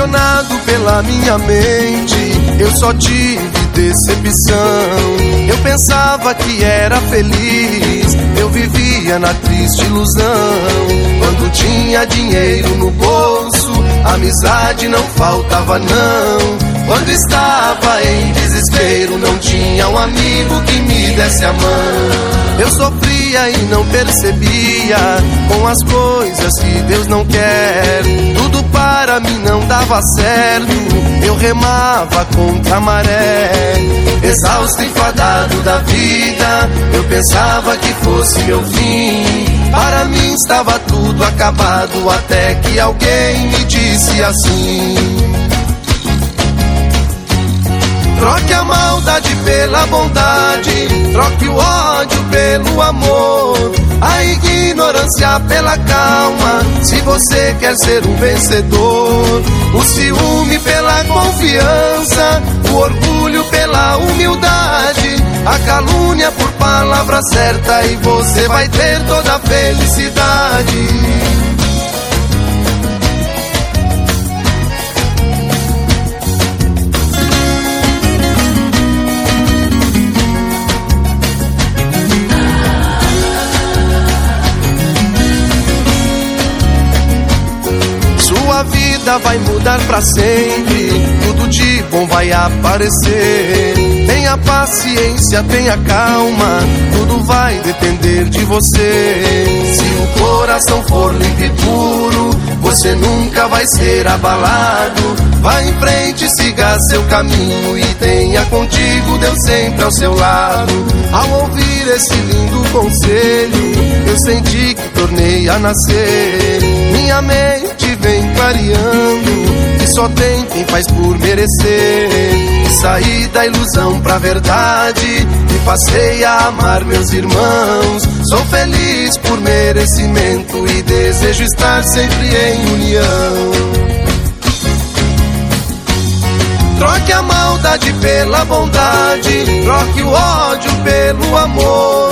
Apaixonado pela minha mente, eu só tive decepção. Eu pensava que era feliz, eu vivia na triste ilusão. Quando tinha dinheiro no bolso, amizade não faltava não. Quando estava em desespero, não tinha um amigo que me desse a mão. Eu e não percebia com as coisas que Deus não quer. Tudo para mim não dava certo. Eu remava contra a maré. Exausto e fadado da vida, eu pensava que fosse meu fim. Para mim estava tudo acabado até que alguém me disse assim. Maldade pela bondade, troque o ódio pelo amor, a ignorância pela calma. Se você quer ser um vencedor, o ciúme pela confiança, o orgulho pela humildade, a calúnia por palavra certa e você vai ter toda a felicidade. Vida vai mudar para sempre, tudo de bom vai aparecer. Tenha paciência, tenha calma, tudo vai depender de você. Se o coração for limpo e puro, você nunca vai ser abalado. Vá em frente, siga seu caminho e tenha contigo Deus sempre ao seu lado. Ao ouvir esse lindo conselho, eu senti que tornei a nascer. Minha mente vem clareando que só tem quem faz por merecer. E saí da ilusão pra verdade e passei a amar meus irmãos. Sou feliz por merecimento e desejo estar sempre em união. Troque a maldade pela bondade, troque o ódio pelo amor,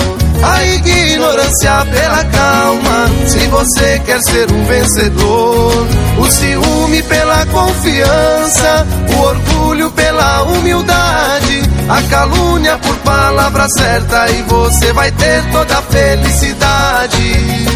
ignorância pela calma. Se você quer ser um vencedor, o ciúme pela confiança, o orgulho pela humildade, a calúnia por palavra certa e você vai ter toda a felicidade.